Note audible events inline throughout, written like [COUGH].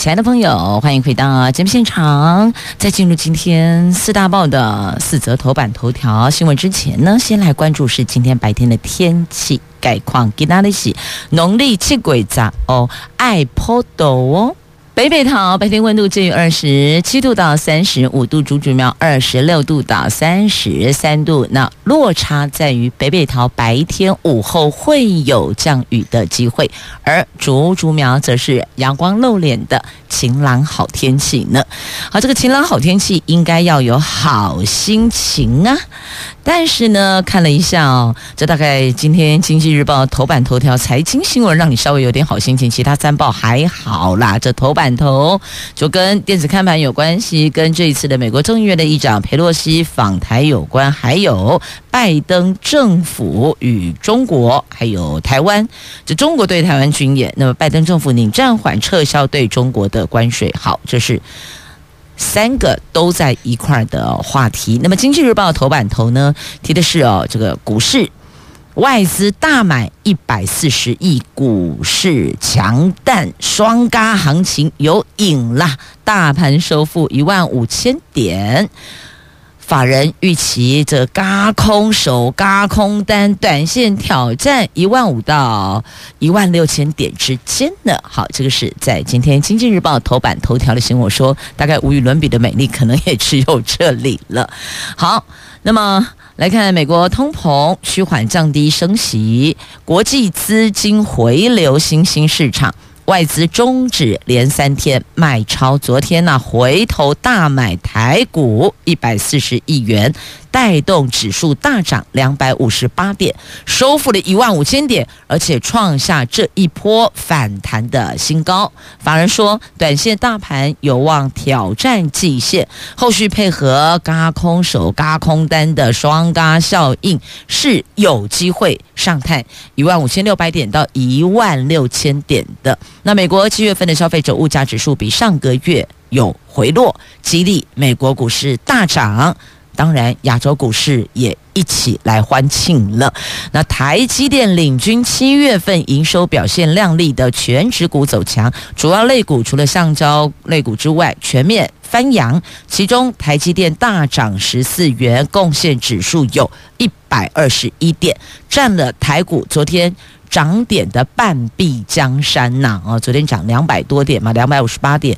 亲爱的朋友，欢迎回到节目现场。在进入今天四大报的四则头版头条新闻之前呢，先来关注是今天白天的天气概况。今天是农历七月十哦，爱坡豆哦。北北桃白天温度介于二十七度到三十五度，竹竹苗二十六度到三十三度。那落差在于北北桃白天午后会有降雨的机会，而竹竹苗则是阳光露脸的晴朗好天气呢。好，这个晴朗好天气应该要有好心情啊。但是呢，看了一下哦，这大概今天经济日报头版头条财经新闻让你稍微有点好心情，其他三报还好啦。这头版头就跟电子看盘有关系，跟这一次的美国众议院的议长佩洛西访台有关，还有拜登政府与中国还有台湾，这中国对台湾军演，那么拜登政府拟暂缓撤销对中国的关税。好，这是。三个都在一块儿的话题。那么，《经济日报》头版头呢，提的是哦，这个股市外资大买一百四十亿，股市强弹双嘎行情有影啦，大盘收复一万五千点。法人预期这嘎空手嘎空单，短线挑战一万五到一万六千点之间呢。好，这个是在今天《经济日报》头版头条的新闻，我说大概无与伦比的美丽，可能也只有这里了。好，那么来看美国通膨趋缓降低升息，国际资金回流新兴市场。外资终止连三天卖超，昨天呢、回头大买台股一百四十亿元。带动指数大涨两百五十八点，收复了一万五千点，而且创下这一波反弹的新高。法人说，短线大盘有望挑战季线，后续配合轧空手轧空单的双轧效应，是有机会上探一万五千六百点到一万六千点的。那美国七月份的消费者物价指数比上个月有回落，激励美国股市大涨。当然，亚洲股市也一起来欢庆了。那台积电领军七月份营收表现亮丽的全指股走强，主要类股除了橡胶类股之外，全面翻扬。其中台积电大涨十四元，贡献指数有一百二十一点，占了台股昨天涨点的半壁江山呐！哦，昨天涨两百多点嘛，两百五十八点。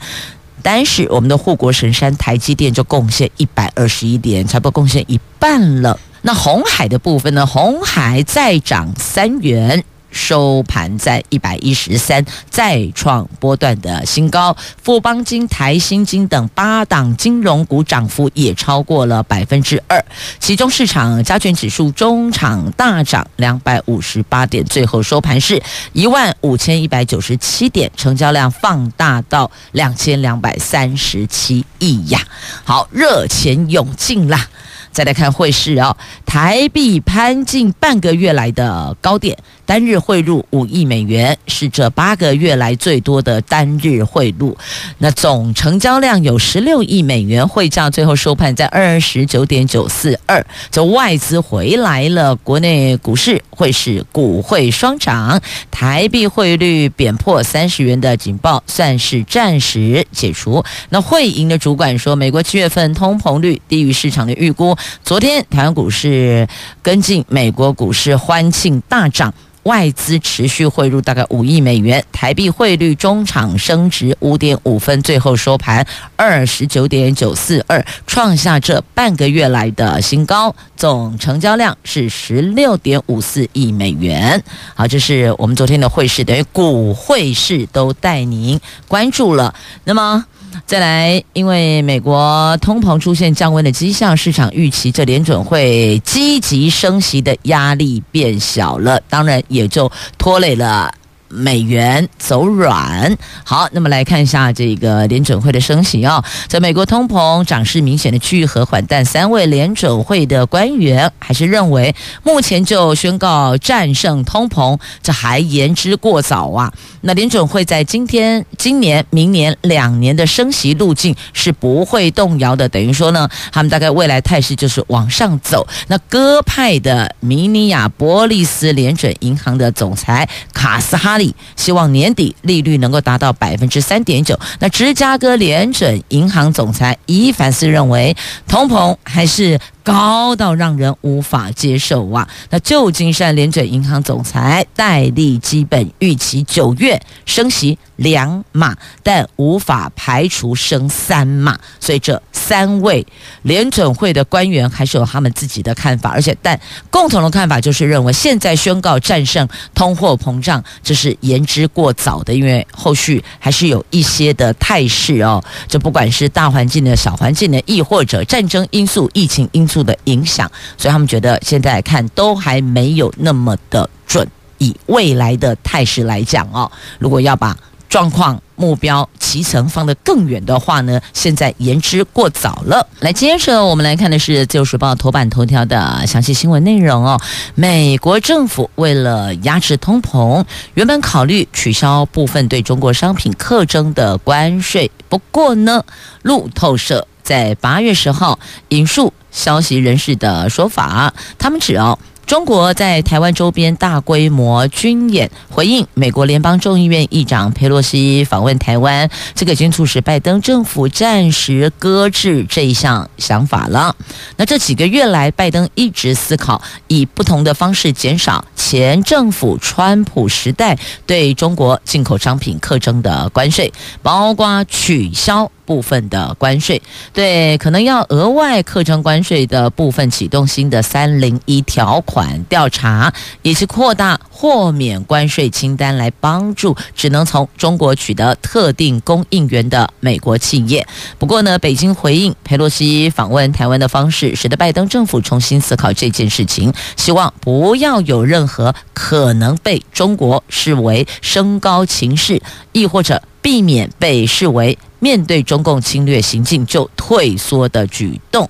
但是我们的护国神山台积电就贡献一百二十一点，差不多贡献一半了。那红海的部分呢？红海再涨三元。收盘在一百一十三，再创波段的新高。富邦金、台新金等八档金融股涨幅也超过了百分之二。其中市场加权指数中场大涨两百五十八点，最后收盘是一万五千一百九十七点，成交量放大到两千两百三十七亿呀！好，热钱涌进啦。再来看汇市哦，台币攀近半个月来的高点，单日汇入五亿美元，是这八个月来最多的单日汇入。那总成交量有十六亿美元，汇价最后收盘在二十九点九四二。这外资回来了，国内股市会是股汇双涨，台币汇率贬破三十元的警报算是暂时解除。那汇银的主管说，美国七月份通膨率低于市场的预估。昨天台湾股市跟进美国股市欢庆大涨，外资持续汇入大概五亿美元，台币汇率中场升值五点五分，最后收盘二十九点九四二，创下这半个月来的新高，总成交量是十六点五四亿美元。好，这是我们昨天的汇市，等于股汇市都带您关注了。那么。再来，因为美国通膨出现降温的迹象，市场预期这联准会积极升息的压力变小了，当然也就拖累了美元走软。好，那么来看一下这个联准会的升息啊，在美国通膨涨势明显的趋于和缓，但三位联准会的官员还是认为，目前就宣告战胜通膨，这还言之过早啊。那联准会在今天、今年、明年两年的升息路径是不会动摇的，等于说呢，他们大概未来态势就是往上走。那鸽派的明尼亚波利斯联准银行的总裁卡斯哈希望年底利率能够达到百分之三点九。那芝加哥联准银行总裁伊凡斯认为，通膨还是。高到让人无法接受啊！那旧金山联准银行总裁戴利基本预期九月升息两码，但无法排除升三码。所以这三位联准会的官员还是有他们自己的看法，而且但共同的看法就是认为现在宣告战胜通货膨胀这是言之过早的，因为后续还是有一些的态势哦。这不管是大环境的小环境的，亦或者战争因素、疫情因素。的影响，所以他们觉得现在看都还没有那么的准。以未来的态势来讲哦，如果要把状况目标期程放得更远的话呢，现在言之过早了。来，接着我们来看的是《自由时报》头版头条的详细新闻内容哦。美国政府为了压制通膨，原本考虑取消部分对中国商品课征的关税，不过呢，路透社在八月十号引述。消息人士的说法，他们指哦，中国在台湾周边大规模军演，回应美国联邦众议院议长佩洛西访问台湾，这个已经促使拜登政府暂时搁置这一项想法了。那这几个月来，拜登一直思考以不同的方式减少前政府川普时代对中国进口商品课征的关税，包括取消。部分的关税，对可能要额外课征关税的部分启动新的三零一条款调查，以及扩大豁免关税清单来帮助只能从中国取得特定供应源的美国企业。不过呢，北京回应佩洛西访问台湾的方式，使得拜登政府重新思考这件事情，希望不要有任何可能被中国视为升高情势，亦或者避免被视为。面对中共侵略行径就退缩的举动，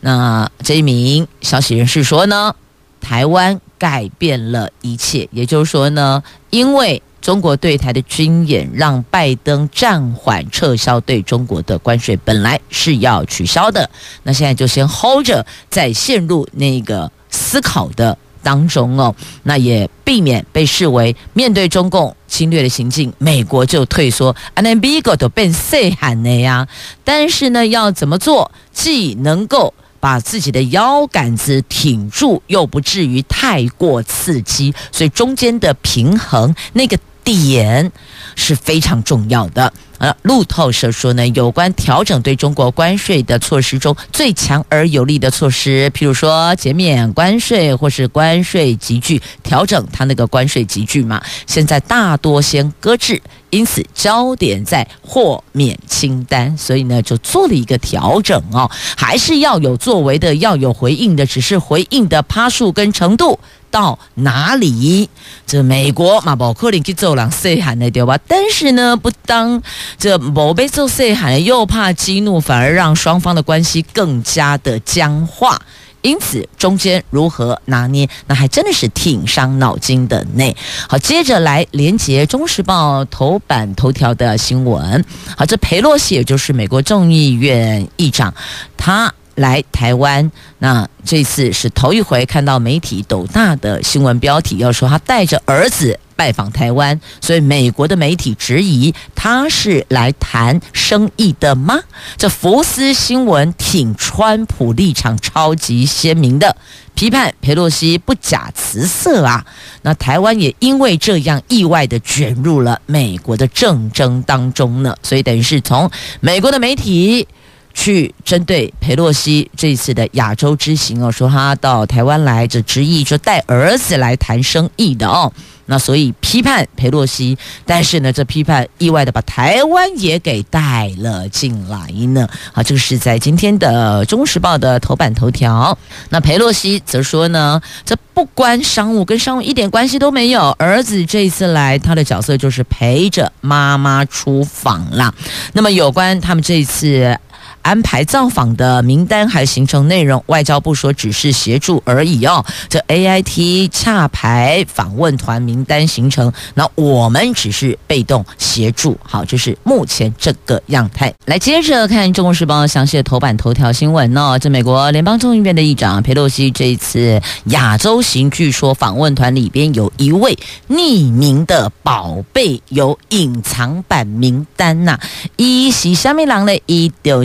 那这一名消息人士说呢，台湾改变了一切，也就是说呢，因为中国对台的军演，让拜登暂缓撤销对中国的关税，本来是要取消的，那现在就先 hold 着，再陷入那个思考的。当中哦，那也避免被视为面对中共侵略的行径，美国就退缩，啊，那美国都变细喊的呀。但是呢，要怎么做，既能够把自己的腰杆子挺住，又不至于太过刺激，所以中间的平衡那个点是非常重要的。呃，路透社说呢，有关调整对中国关税的措施中，最强而有力的措施，譬如说减免关税或是关税级距调整，它那个关税级距嘛，现在大多先搁置，因此焦点在豁免清单，所以呢就做了一个调整哦，还是要有作为的，要有回应的，只是回应的趴数跟程度。到哪里？这美国嘛，不可能去做人细汉的对吧？但是呢，不当这某被做细汉，又怕激怒，反而让双方的关系更加的僵化。因此，中间如何拿捏，那还真的是挺伤脑筋的呢。好，接着来连接《中时报》头版头条的新闻。好，这裴洛西也就是美国众议院议长，他。来台湾，那这次是头一回看到媒体斗大的新闻标题，要说他带着儿子拜访台湾，所以美国的媒体质疑他是来谈生意的吗？这福斯新闻挺川普立场超级鲜明的，批判裴洛西不假辞色啊。那台湾也因为这样意外的卷入了美国的政争当中呢，所以等于是从美国的媒体。去针对裴洛西这一次的亚洲之行哦，说他到台湾来，这执意就带儿子来谈生意的哦。那所以批判裴洛西，但是呢，这批判意外的把台湾也给带了进来呢。好，这个是在今天的《中时报》的头版头条。那裴洛西则说呢，这不关商务，跟商务一点关系都没有。儿子这一次来，他的角色就是陪着妈妈出访啦。那么有关他们这一次。安排造访的名单还有行程内容，外交部说只是协助而已哦。这 AIT 洽牌访问团名单行程，那我们只是被动协助。好，就是目前这个样态。来，接着看《中国时报》详细的头版头条新闻哦。这美国联邦众议院的议长佩洛西这一次亚洲行，据说访问团里边有一位匿名的宝贝，有隐藏版名单呐、啊。一喜香米郎的一丢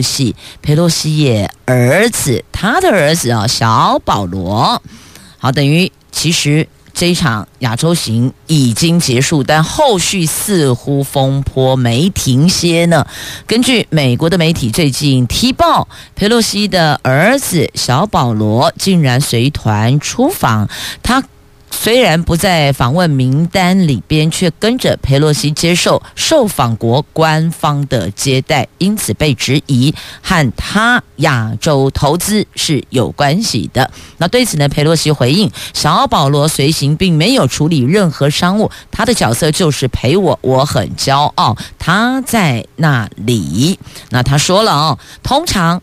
佩。洛西也儿子，他的儿子啊，小保罗，好，等于其实这一场亚洲行已经结束，但后续似乎风波没停歇呢。根据美国的媒体最近踢爆，佩洛西的儿子小保罗竟然随团出访，他。虽然不在访问名单里边，却跟着佩洛西接受受访国官方的接待，因此被质疑和他亚洲投资是有关系的。那对此呢，佩洛西回应：小保罗随行并没有处理任何商务，他的角色就是陪我，我很骄傲他在那里。那他说了哦，通常。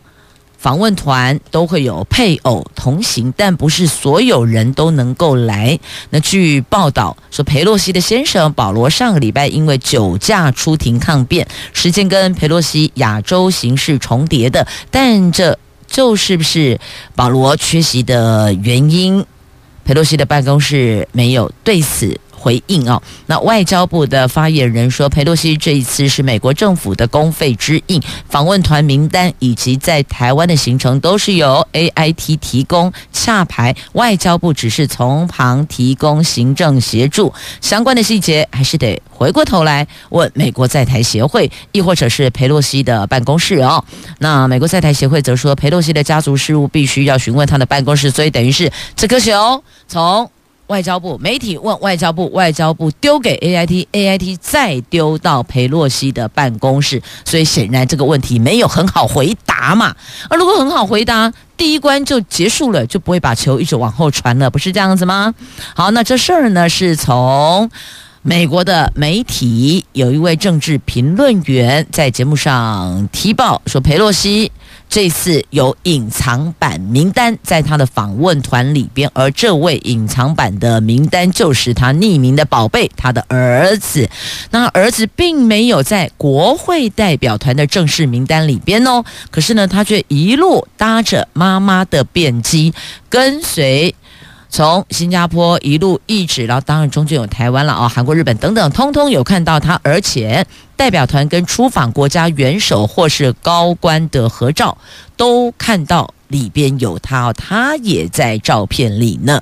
访问团都会有配偶同行，但不是所有人都能够来。那据报道说，裴洛西的先生保罗上个礼拜因为酒驾出庭抗辩，时间跟裴洛西亚洲行是重叠的，但这就是不是保罗缺席的原因？裴洛西的办公室没有对此。回应哦，那外交部的发言人说，佩洛西这一次是美国政府的公费之应，访问团名单以及在台湾的行程都是由 AIT 提供洽排，外交部只是从旁提供行政协助，相关的细节还是得回过头来问美国在台协会，亦或者是佩洛西的办公室哦。那美国在台协会则说，佩洛西的家族事务必须要询问他的办公室，所以等于是这颗球从。外交部媒体问外交部，外交部丢给 AIT，AIT 再丢到裴洛西的办公室，所以显然这个问题没有很好回答嘛。而如果很好回答，第一关就结束了，就不会把球一直往后传了，不是这样子吗？好，那这事儿呢，是从美国的媒体有一位政治评论员在节目上提报说，裴洛西。这次有隐藏版名单在他的访问团里边，而这位隐藏版的名单就是他匿名的宝贝，他的儿子。那儿子并没有在国会代表团的正式名单里边哦，可是呢，他却一路搭着妈妈的便机跟随。从新加坡一路一直，然后当然中间有台湾了哦，韩国、日本等等，通通有看到他，而且代表团跟出访国家元首或是高官的合照，都看到里边有他，他也在照片里呢，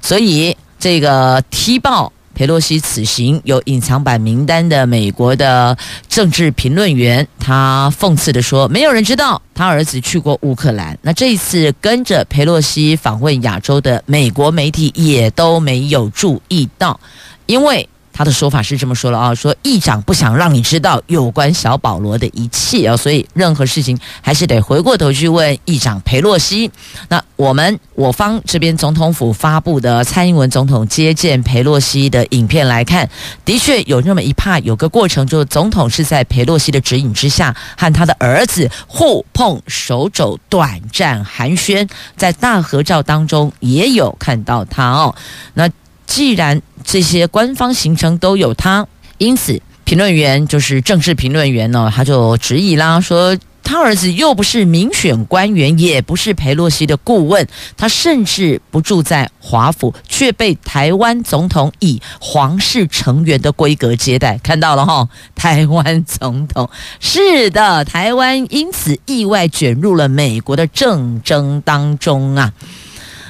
所以这个踢爆。佩洛西此行有隐藏版名单的美国的政治评论员，他讽刺地说：“没有人知道他儿子去过乌克兰。那这一次跟着佩洛西访问亚洲的美国媒体也都没有注意到，因为。”他的说法是这么说了啊，说议长不想让你知道有关小保罗的一切啊，所以任何事情还是得回过头去问议长裴洛西。那我们我方这边总统府发布的蔡英文总统接见裴洛西的影片来看，的确有那么一趴有个过程，就是总统是在裴洛西的指引之下和他的儿子互碰手肘，短暂寒暄，在大合照当中也有看到他哦。那。既然这些官方行程都有他，因此评论员就是正式评论员呢，他就质疑啦，说他儿子又不是民选官员，也不是裴洛西的顾问，他甚至不住在华府，却被台湾总统以皇室成员的规格接待。看到了哈，[LAUGHS] 台湾总统是的，台湾因此意外卷入了美国的政争当中啊。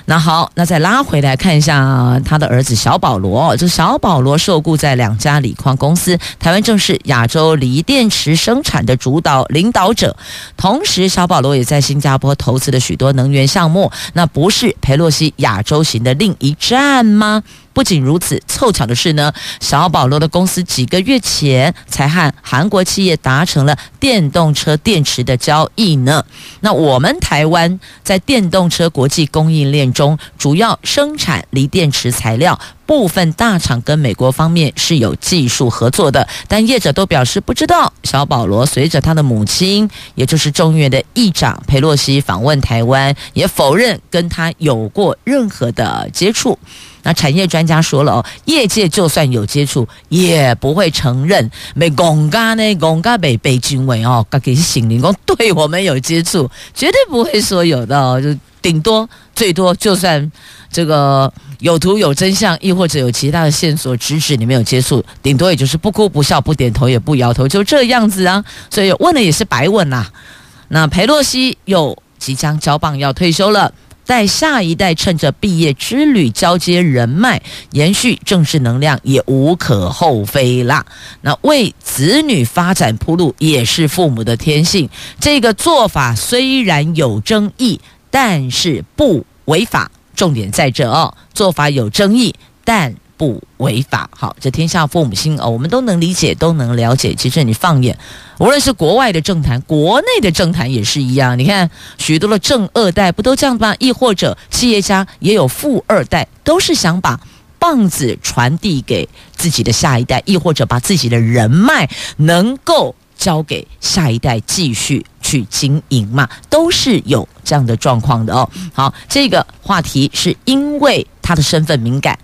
那好，那再拉回来看一下他的儿子小保罗。这小保罗受雇在两家锂矿公司，台湾正是亚洲锂电池生产的主导领导者。同时，小保罗也在新加坡投资了许多能源项目。那不是佩洛西亚洲行的另一站吗？不仅如此，凑巧的是呢，小保罗的公司几个月前才和韩国企业达成了电动车电池的交易呢。那我们台湾在电动车国际供应链中，主要生产锂电池材料。部分大厂跟美国方面是有技术合作的，但业者都表示不知道。小保罗随着他的母亲，也就是众议院的议长佩洛西访问台湾，也否认跟他有过任何的接触。那产业专家说了哦，业界就算有接触，也不会承认。美公家呢，公家被被军委哦，给醒灵工对我们有接触，绝对不会说有的哦，就顶多最多就算。这个有图有真相，亦或者有其他的线索指指你没有接触，顶多也就是不哭不笑不点头也不摇头，就这样子啊。所以问了也是白问呐、啊。那裴洛西又即将交棒要退休了，带下一代趁着毕业之旅交接人脉，延续政治能量也无可厚非啦。那为子女发展铺路也是父母的天性。这个做法虽然有争议，但是不违法。重点在这哦，做法有争议，但不违法。好，这天下父母心哦，我们都能理解，都能了解。其实你放眼，无论是国外的政坛，国内的政坛也是一样。你看，许多的正二代不都这样吗？亦或者企业家也有富二代，都是想把棒子传递给自己的下一代，亦或者把自己的人脉能够。交给下一代继续去经营嘛，都是有这样的状况的哦。好，这个话题是因为他的身份敏感，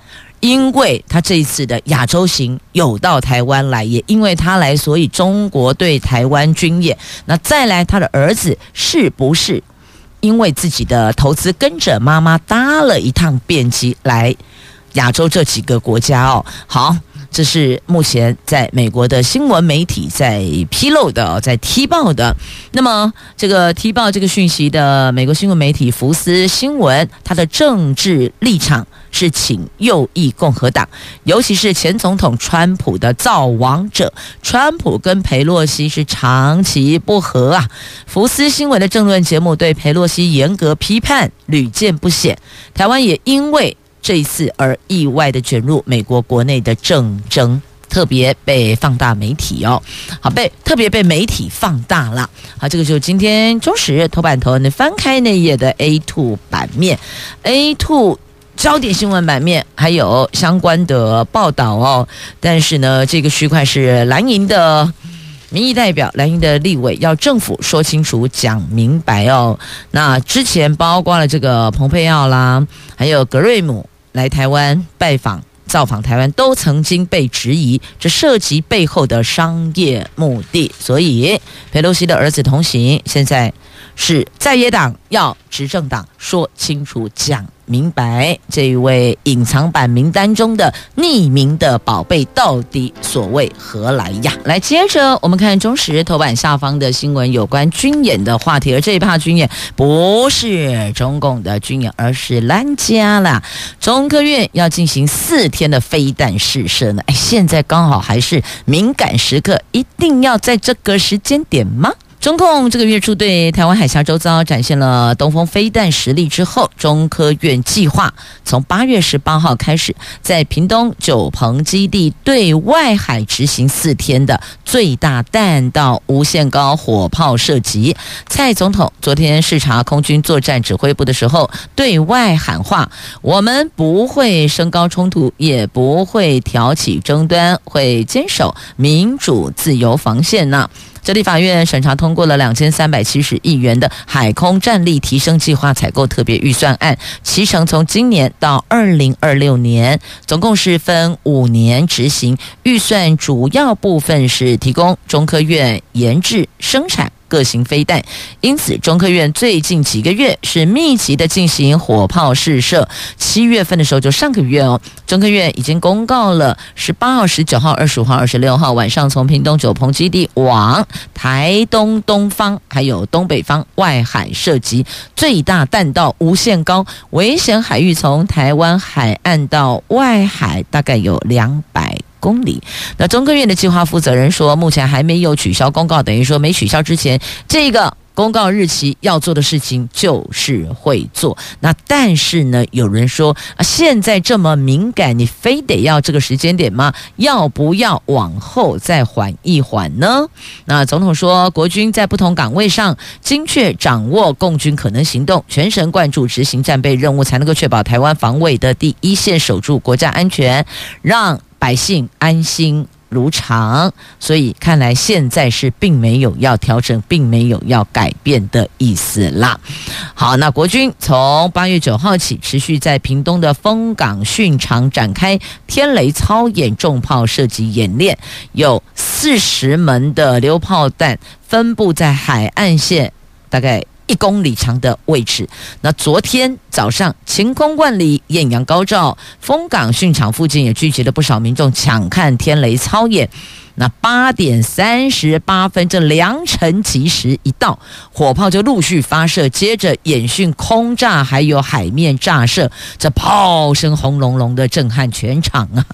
因为他这一次的亚洲行有到台湾来，也因为他来，所以中国对台湾军演。那再来，他的儿子是不是因为自己的投资跟着妈妈搭了一趟便机来亚洲这几个国家哦？好。这是目前在美国的新闻媒体在披露的，在踢爆的。那么，这个踢爆这个讯息的美国新闻媒体福斯新闻，它的政治立场是请右翼共和党，尤其是前总统川普的造王者。川普跟裴洛西是长期不和啊。福斯新闻的政论节目对裴洛西严格批判，屡见不鲜。台湾也因为。这一次而意外的卷入美国国内的政争，特别被放大媒体哦，好被特别被媒体放大了。好，这个就是今天中时头版头，你翻开那页的 A2 版面，A two 焦点新闻版面还有相关的报道哦。但是呢，这个区块是蓝营的民意代表，蓝营的立委要政府说清楚、讲明白哦。那之前包括了这个蓬佩奥啦，还有格瑞姆。来台湾拜访、造访台湾，都曾经被质疑，这涉及背后的商业目的。所以，裴洛西的儿子同行，现在是在野党要执政党说清楚、讲明白，这一位隐藏版名单中的匿名的宝贝到底所谓何来呀？来，接着我们看中时头版下方的新闻，有关军演的话题。而这一趴军演不是中共的军演，而是蓝家啦。中科院要进行四天的飞弹试射呢。哎，现在刚好还是敏感时刻，一定要在这个时间点吗？中共这个月初对台湾海峡周遭展现了东风飞弹实力之后，中科院计划从八月十八号开始，在屏东九鹏基地对外海执行四天的最大弹道无限高火炮射击。蔡总统昨天视察空军作战指挥部的时候，对外喊话：我们不会升高冲突，也不会挑起争端，会坚守民主自由防线呢。这立法院审查通过了两千三百七十亿元的海空战力提升计划采购特别预算案，其成从今年到二零二六年，总共是分五年执行。预算主要部分是提供中科院研制生产。各型飞弹，因此中科院最近几个月是密集的进行火炮试射。七月份的时候，就上个月哦，中科院已经公告了十八号、十九号、二十五号、二十六号晚上从屏东九鹏基地往台东东方还有东北方外海射击，最大弹道无限高，危险海域从台湾海岸到外海大概有两百公里。那中科院的计划负责人说，目前还没有取消公告，等于说没取消之前，这个公告日期要做的事情就是会做，那但是呢，有人说啊，现在这么敏感，你非得要这个时间点吗？要不要往后再缓一缓呢？那总统说，国军在不同岗位上精确掌握共军可能行动，全神贯注执行战备任务，才能够确保台湾防卫的第一线，守住国家安全，让百姓安心。如常，所以看来现在是并没有要调整，并没有要改变的意思啦。好，那国军从八月九号起，持续在屏东的枫港训场展开天雷操演、重炮射击演练，有四十门的榴炮弹分布在海岸线，大概。一公里长的位置。那昨天早上晴空万里，艳阳高照，枫港训场附近也聚集了不少民众抢看天雷操演。那八点三十八分，这良辰吉时一到，火炮就陆续发射，接着演训空炸，还有海面炸射，这炮声轰隆隆的震撼全场啊！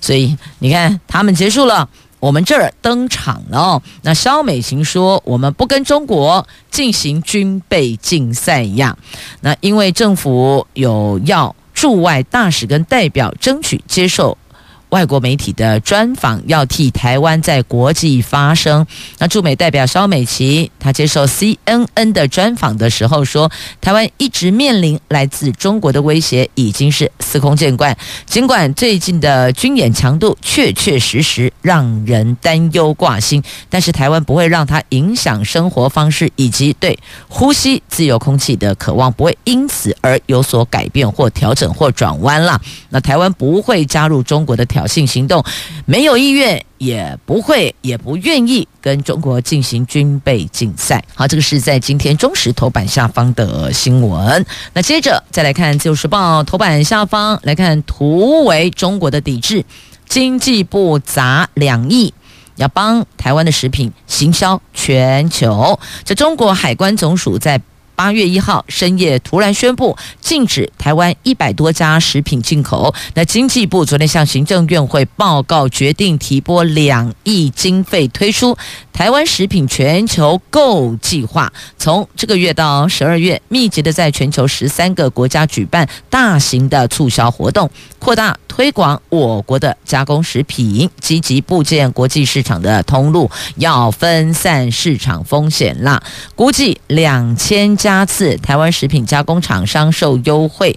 所以你看，他们结束了。我们这儿登场了。那肖美琴说：“我们不跟中国进行军备竞赛一样。那因为政府有要驻外大使跟代表争取接受。”外国媒体的专访要替台湾在国际发声。那驻美代表萧美琴，她接受 CNN 的专访的时候说，台湾一直面临来自中国的威胁，已经是司空见惯。尽管最近的军演强度确确实实让人担忧挂心，但是台湾不会让它影响生活方式以及对呼吸自由空气的渴望，不会因此而有所改变或调整或转弯了。那台湾不会加入中国的。挑衅行动，没有意愿，也不会，也不愿意跟中国进行军备竞赛。好，这个是在今天中时头版下方的新闻。那接着再来看《自由时报》头版下方，来看图为中国的抵制，经济部砸两亿，要帮台湾的食品行销全球。这中国海关总署在。八月一号深夜突然宣布禁止台湾一百多家食品进口。那经济部昨天向行政院会报告，决定提拨两亿经费推出台湾食品全球购计划，从这个月到十二月，密集的在全球十三个国家举办大型的促销活动，扩大推广我国的加工食品，积极布建国际市场的通路，要分散市场风险啦。估计两千。加次台湾食品加工厂商受优惠，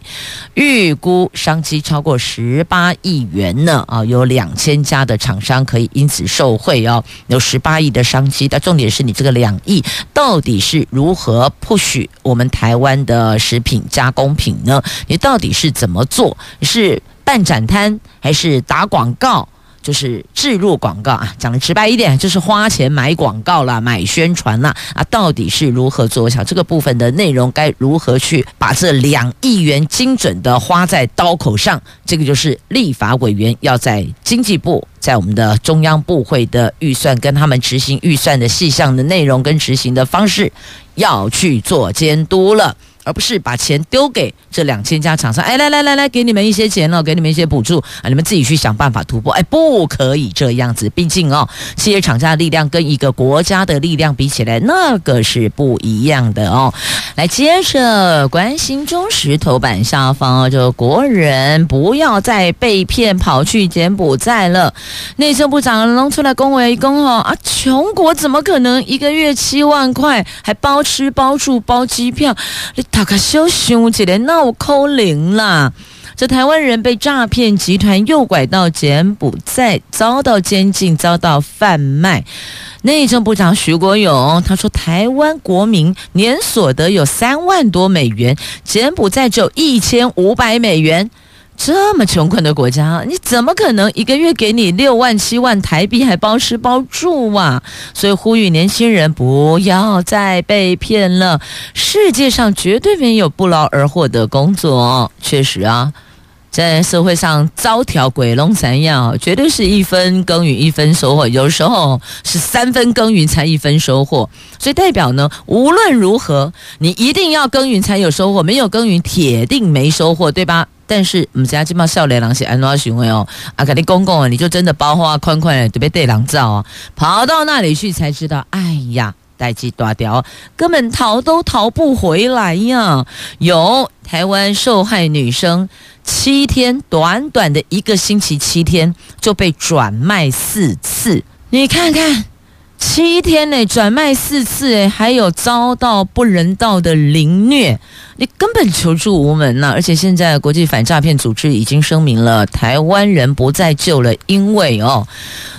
预估商机超过十八亿元呢啊！有两千家的厂商可以因此受惠哦，有十八亿的商机。但重点是你这个两亿到底是如何 push 我们台湾的食品加工品呢？你到底是怎么做？是办展摊还是打广告？就是置入广告啊，讲的直白一点，就是花钱买广告啦，买宣传啦。啊，到底是如何做？我想这个部分的内容该如何去把这两亿元精准的花在刀口上？这个就是立法委员要在经济部，在我们的中央部会的预算跟他们执行预算的细项的内容跟执行的方式，要去做监督了。而不是把钱丢给这两千家厂商，哎，来来来来，给你们一些钱了，给你们一些补助啊，你们自己去想办法突破，哎，不可以这样子，毕竟哦，企业厂家的力量跟一个国家的力量比起来，那个是不一样的哦。来，接着关心中时头版下方哦，就国人不要再被骗跑去柬埔寨了。内政部长弄出来恭维一恭哦啊，穷国怎么可能一个月七万块还包吃包住包机票？大家小心起来，闹扣零啦！这台湾人被诈骗集团诱拐到柬埔寨，遭到监禁，遭到贩卖。内政部长徐国勇他说，台湾国民年所得有三万多美元，柬埔寨只有一千五百美元。这么穷困的国家，你怎么可能一个月给你六万七万台币还包吃包住啊？所以呼吁年轻人不要再被骗了。世界上绝对没有不劳而获的工作，确实啊，在社会上招条鬼龙三样，绝对是一分耕耘一分收获，有时候是三分耕耘才一分收获。所以代表呢，无论如何，你一定要耕耘才有收获，没有耕耘铁定没收获，对吧？但是我们家这帮少年郎是安怎行为哦？啊，肯定公公啊你就真的包花宽宽的，特别对狼照啊，跑到那里去才知道，哎呀，代志大条，根本逃都逃不回来呀！有台湾受害女生七天，短短的一个星期七天就被转卖四次，你看看。七天内转卖四次，诶，还有遭到不人道的凌虐，你根本求助无门呐！而且现在国际反诈骗组织已经声明了，台湾人不再救了，因为哦，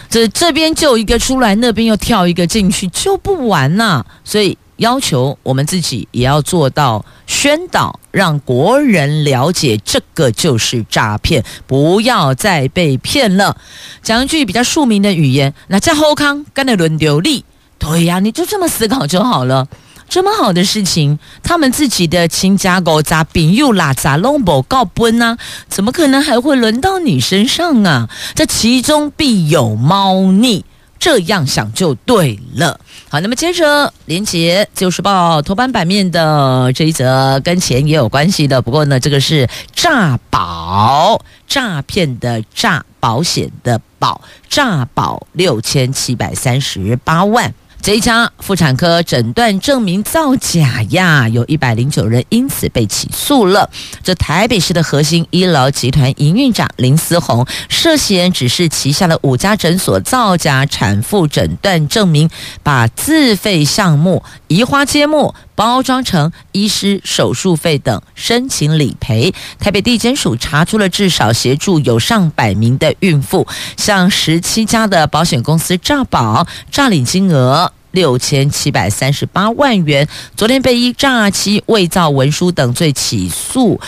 这这边救一个出来，那边又跳一个进去，救不完呐，所以。要求我们自己也要做到宣导，让国人了解这个就是诈骗，不要再被骗了。讲一句比较庶民的语言，那在后康干的轮流利，对呀，你就这么思考就好了。这么好的事情，他们自己的亲家狗杂饼又拉杂龙宝告奔呢？怎么可能还会轮到你身上啊？这其中必有猫腻。这样想就对了。好，那么接着连杰就是报》头版版面的这一则跟钱也有关系的，不过呢，这个是诈保诈骗的诈保险的保诈保六千七百三十八万。这一家妇产科诊断证明造假呀，有一百零九人因此被起诉了。这台北市的核心医疗集团营运长林思宏涉嫌指示旗下的五家诊所造假产妇诊断证明，把自费项目移花接木。包装成医师手术费等，申请理赔。台北地检署查出了至少协助有上百名的孕妇，向十七家的保险公司诈保，诈领金额六千七百三十八万元。昨天被依诈欺、伪造文书等罪起诉。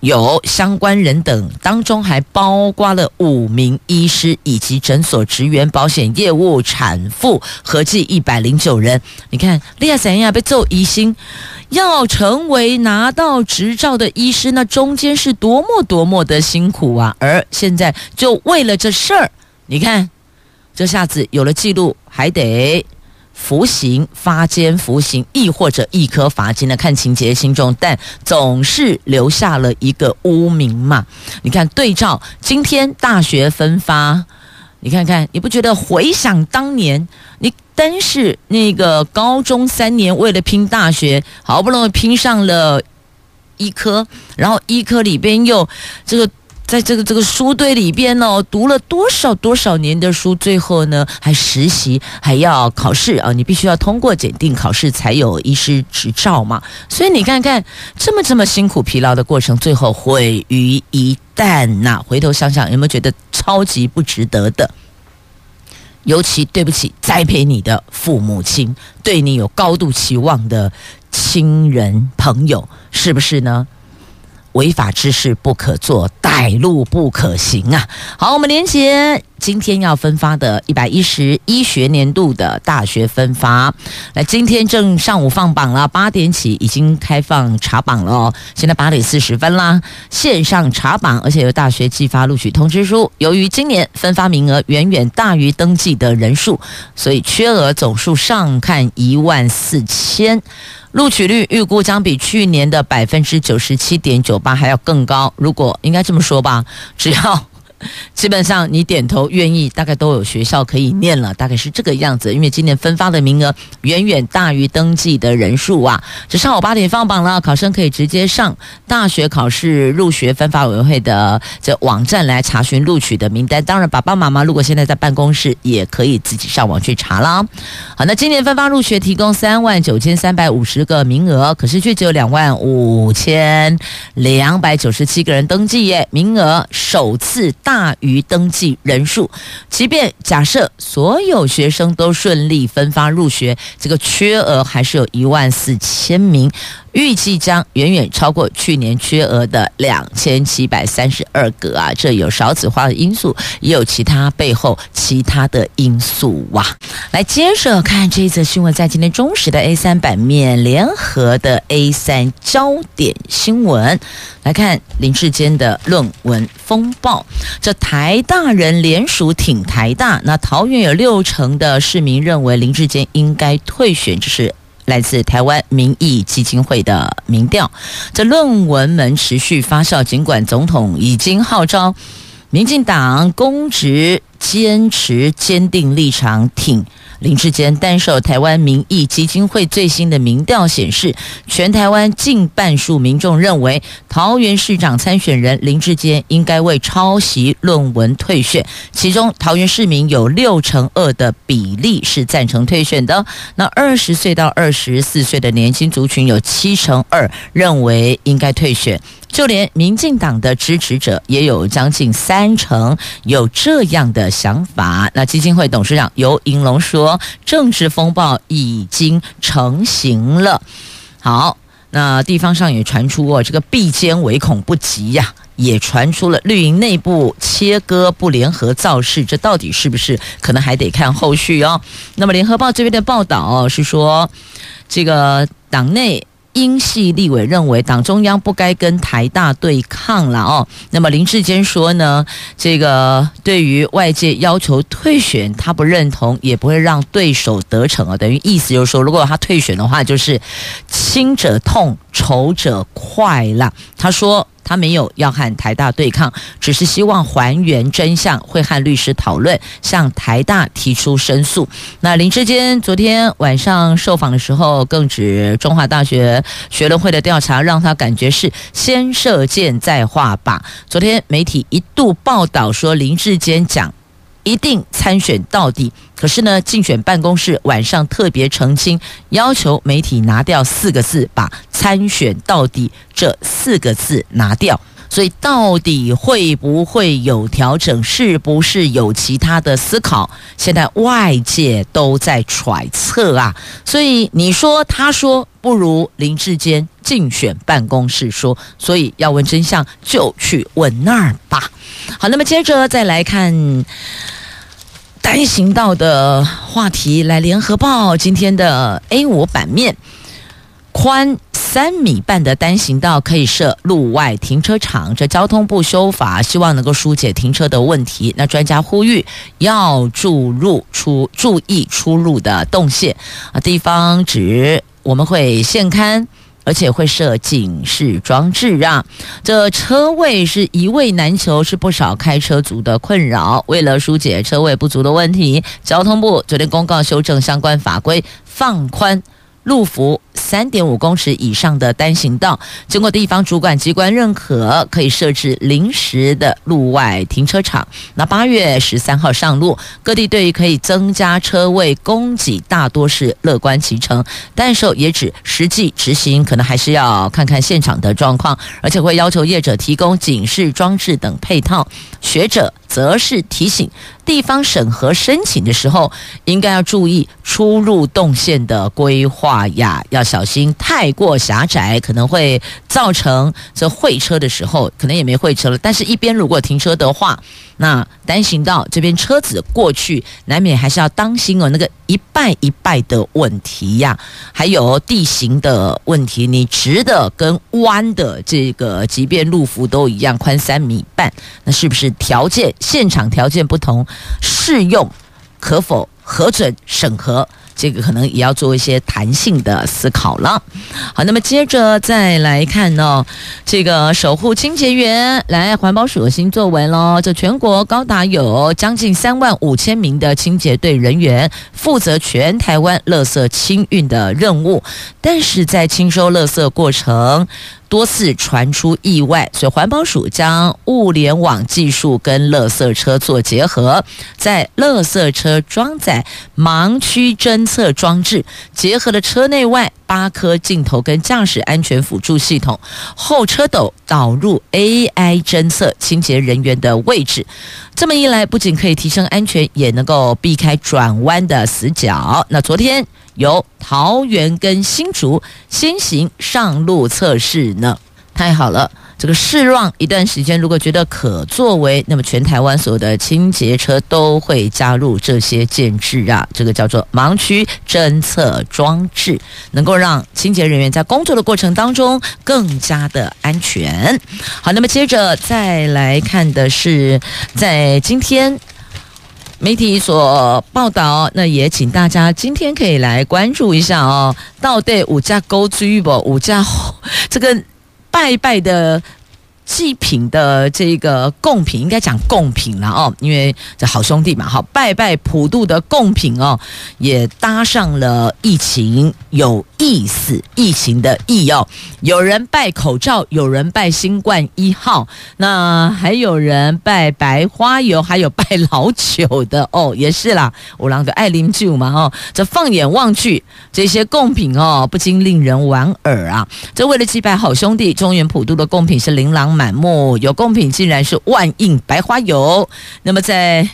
有相关人等当中，还包括了五名医师以及诊所职员、保险业务、产妇，合计一百零九人。你看，利亚怎样被揍疑心，要成为拿到执照的医师，那中间是多么多么的辛苦啊！而现在就为了这事儿，你看，这下子有了记录，还得。服刑、发监服刑，亦或者一颗罚金呢？看情节轻重，但总是留下了一个污名嘛。你看对照今天大学分发，你看看，你不觉得回想当年，你单是那个高中三年为了拼大学，好不容易拼上了医科，然后医科里边又这个。在这个这个书堆里边哦，读了多少多少年的书，最后呢还实习，还要考试啊！你必须要通过检定考试才有医师执照嘛。所以你看看这么这么辛苦疲劳的过程，最后毁于一旦呐、回头想想，有没有觉得超级不值得的？尤其对不起栽培你的父母亲，对你有高度期望的亲人朋友，是不是呢？违法之事不可做，歹路不可行啊！好，我们连接今天要分发的一百一十一学年度的大学分发。来，今天正上午放榜了，八点起已经开放查榜了哦。现在八点四十分啦，线上查榜，而且有大学寄发录取通知书。由于今年分发名额远远大于登记的人数，所以缺额总数上看一万四千。录取率预估将比去年的百分之九十七点九八还要更高。如果应该这么说吧，只要。[LAUGHS] 基本上你点头愿意，大概都有学校可以念了，大概是这个样子。因为今年分发的名额远远大于登记的人数啊。这上午八点放榜了，考生可以直接上大学考试入学分发委员会的这网站来查询录取的名单。当然，爸爸妈妈如果现在在办公室，也可以自己上网去查啦。好，那今年分发入学提供三万九千三百五十个名额，可是却只有两万五千两百九十七个人登记耶，名额首次大。大于登记人数，即便假设所有学生都顺利分发入学，这个缺额还是有一万四千名。预计将远远超过去年缺额的两千七百三十二个啊！这有少子化的因素，也有其他背后其他的因素哇、来接着看这一则新闻，在今天中时的 A 三版面，联合的 A 三焦点新闻来看林志坚的论文风暴。这台大人联署挺台大，那桃园有六成的市民认为林志坚应该退选，这是。来自台湾民意基金会的民调，这论文们持续发酵。尽管总统已经号召民进党公职坚持坚定立场，挺。林志坚，但受台湾民意基金会最新的民调显示，全台湾近半数民众认为桃园市长参选人林志坚应该为抄袭论文退选。其中，桃园市民有六成二的比例是赞成退选的。那二十岁到二十四岁的年轻族群有七成二认为应该退选。就连民进党的支持者也有将近三成有这样的想法。那基金会董事长游盈龙说：“政治风暴已经成型了。”好，那地方上也传出哦，这个必奸唯恐不及呀，也传出了绿营内部切割不联合造势，这到底是不是？可能还得看后续哦。那么联合报这边的报道是说，这个党内。英系立委认为党中央不该跟台大对抗了哦。那么林志坚说呢，这个对于外界要求退选，他不认同，也不会让对手得逞啊。等于意思就是说，如果他退选的话，就是亲者痛，仇者快了。他说。他没有要和台大对抗，只是希望还原真相，会和律师讨论，向台大提出申诉。那林志坚昨天晚上受访的时候，更指中华大学学伦会的调查让他感觉是先射箭再画靶。昨天媒体一度报道说林志坚讲。一定参选到底。可是呢，竞选办公室晚上特别澄清，要求媒体拿掉四个字，把“参选到底”这四个字拿掉。所以，到底会不会有调整？是不是有其他的思考？现在外界都在揣测啊。所以你说他说不如林志坚竞选办公室说，所以要问真相就去问那儿吧。好，那么接着再来看单行道的话题。来，联合报今天的 A5 版面，宽三米半的单行道可以设路外停车场。这交通部修法，希望能够疏解停车的问题。那专家呼吁要注入出注意出入的动线啊，地方指我们会现勘。而且会设警示装置啊，这车位是一位难求，是不少开车族的困扰。为了疏解车位不足的问题，交通部昨天公告修正相关法规，放宽。路幅三点五公尺以上的单行道，经过地方主管机关认可，可以设置临时的路外停车场。那八月十三号上路，各地对于可以增加车位供给，大多是乐观其成。但是也指实际执行，可能还是要看看现场的状况，而且会要求业者提供警示装置等配套。学者则是提醒。地方审核申请的时候，应该要注意出入动线的规划呀，要小心太过狭窄，可能会造成这会车的时候可能也没会车了。但是，一边如果停车的话，那单行道这边车子过去，难免还是要当心哦，那个一拜一拜的问题呀，还有地形的问题，你直的跟弯的这个，即便路幅都一样宽三米半，那是不是条件现场条件不同？适用可否核准审核？这个可能也要做一些弹性的思考了。好，那么接着再来看呢、这个守护清洁员来环保署的新作文喽。这全国高达有将近三万五千名的清洁队人员，负责全台湾垃圾清运的任务，但是在清收垃圾过程。多次传出意外，所以环保署将物联网技术跟垃圾车做结合，在垃圾车装载盲区侦测装置，结合了车内外八颗镜头跟驾驶安全辅助系统，后车斗导入 AI 侦测清洁人员的位置。这么一来，不仅可以提升安全，也能够避开转弯的死角。那昨天。由桃园跟新竹先行上路测试呢，太好了！这个试让一段时间，如果觉得可作为，那么全台湾所有的清洁车都会加入这些建制啊，这个叫做盲区侦测装置，能够让清洁人员在工作的过程当中更加的安全。好，那么接着再来看的是，在今天。媒体所报道，那也请大家今天可以来关注一下哦。到底五家高居不？五家 [LAUGHS] 这个拜拜的祭品的这个贡品，应该讲贡品了哦，因为这好兄弟嘛，好拜拜普渡的贡品哦，也搭上了疫情有意思，疫情的意哦，有人拜口罩，有人拜新冠一号，那还有人拜白花油，还有拜老酒的哦，也是啦，五郎的爱啉酒嘛哦，这放眼望去，这些贡品哦，不禁令人莞尔啊。这为了祭拜好兄弟，中原普渡的贡品是琳琅满目，有贡品竟然是万应白花油。那么在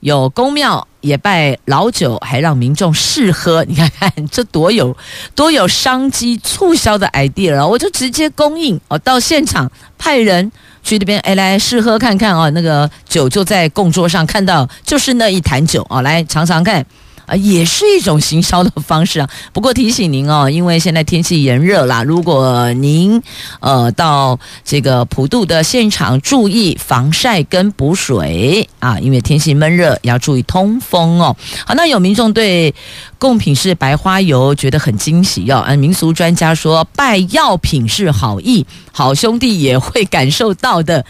有宫庙也拜老酒，还让民众试喝。你看看这多有多有商机促销的 idea 啊！我就直接供应哦，到现场派人去那边哎来试喝看看哦，那个酒就在供桌上看到，就是那一坛酒哦，来尝尝看。啊，也是一种行销的方式啊。不过提醒您哦，因为现在天气炎热啦，如果您呃到这个普渡的现场，注意防晒跟补水啊，因为天气闷热，要注意通风哦。好，那有民众对贡品是白花油，觉得很惊喜、哦。嗯，民俗专家说，拜药品是好意，好兄弟也会感受到的。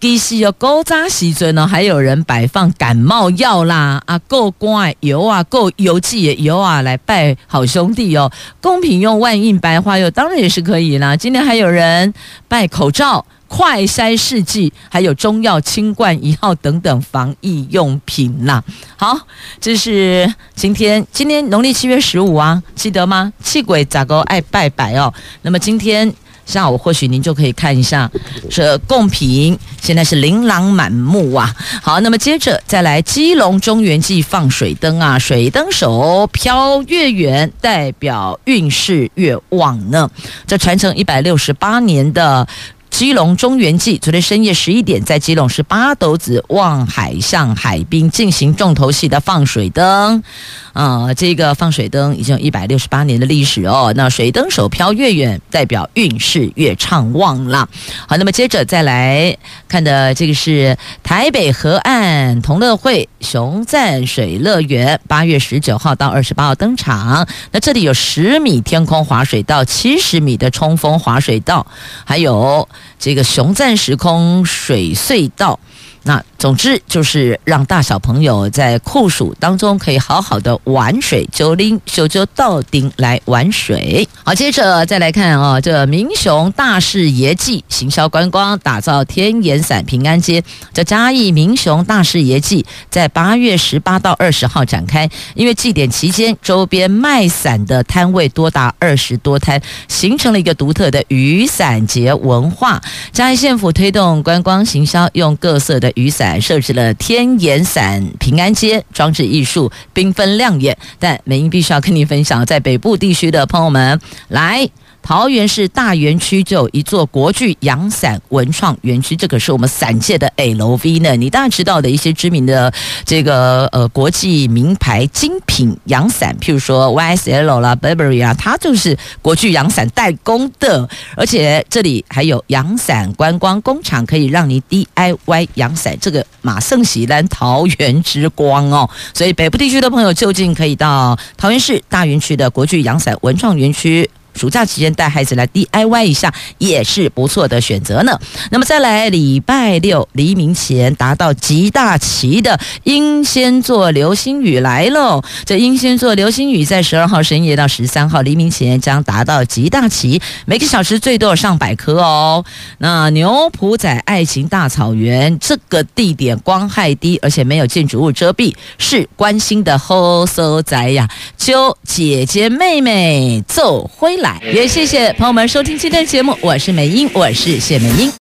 其实有古早时阵呢，还有人摆放感冒药啦，啊，够光油啊，够油剂的油啊，来拜好兄弟哦。贡品用万应白花油，当然也是可以啦。今天还有人拜口罩、快筛试剂，还有中药清冠一号等等防疫用品啦。好，这是今天，今天农历七月十五啊，记得吗？气鬼咋个爱拜拜哦？那么今天。下午或许您就可以看一下这贡品，现在是琳琅满目啊。好，那么接着再来基隆中原祭放水灯啊，水灯手飘越远，代表运势越旺呢。这传承一百六十八年的。基隆中元祭，昨天深夜十一点，在基隆市八斗子望海巷海滨进行重头戏的放水灯。啊、这个放水灯已经有一百六十八年的历史哦。那水灯手飘越远，代表运势越畅旺啦。好，那么接着再来看的这个是台北河岸同乐会熊赞水乐园，八月十九号到二十八号登场。那这里有十米天空滑水道，七十米的冲锋滑水道，还有。这个熊赞时空水隧道。那总之就是让大小朋友在酷暑当中可以好好的玩水，就拎就就到顶来玩水。好，接着再来看啊、哦，这民雄大士爷祭行销观光，打造天眼伞平安街。这嘉义民雄大士爷祭在八月十八到二十号展开，因为祭典期间周边卖伞的摊位多达二十多摊，形成了一个独特的雨伞节文化。嘉义县府推动观光行销，用各色的雨伞设置了天眼伞平安街，装置艺术缤纷亮眼。但美英必须要跟你分享，在北部地区的朋友们来。桃园市大园区就有一座国巨阳伞文创园区，这可是我们伞界的 LV 呢。你当然知道的一些知名的这个呃国际名牌精品阳伞，譬如说 YSL 啦、Burberry 啊，它就是国巨阳伞代工的。而且这里还有阳伞观光工厂，可以让你 DIY 阳伞。这个马胜喜兰桃园之光哦，所以北部地区的朋友就近可以到桃园市大园区的国巨阳伞文创园区。暑假期间带孩子来 DIY 一下也是不错的选择呢。那么再来礼拜六黎明前达到极大期的英仙座流星雨来喽！这英仙座流星雨在十二号深夜到十三号黎明前将达到极大期，每个小时最多有上百颗哦。那牛埔仔爱情大草原这个地点光害低，而且没有建筑物遮蔽，是关心的好所在呀！就姐姐妹妹走回来。也谢谢朋友们收听今天的节目，我是梅英，我是谢梅英。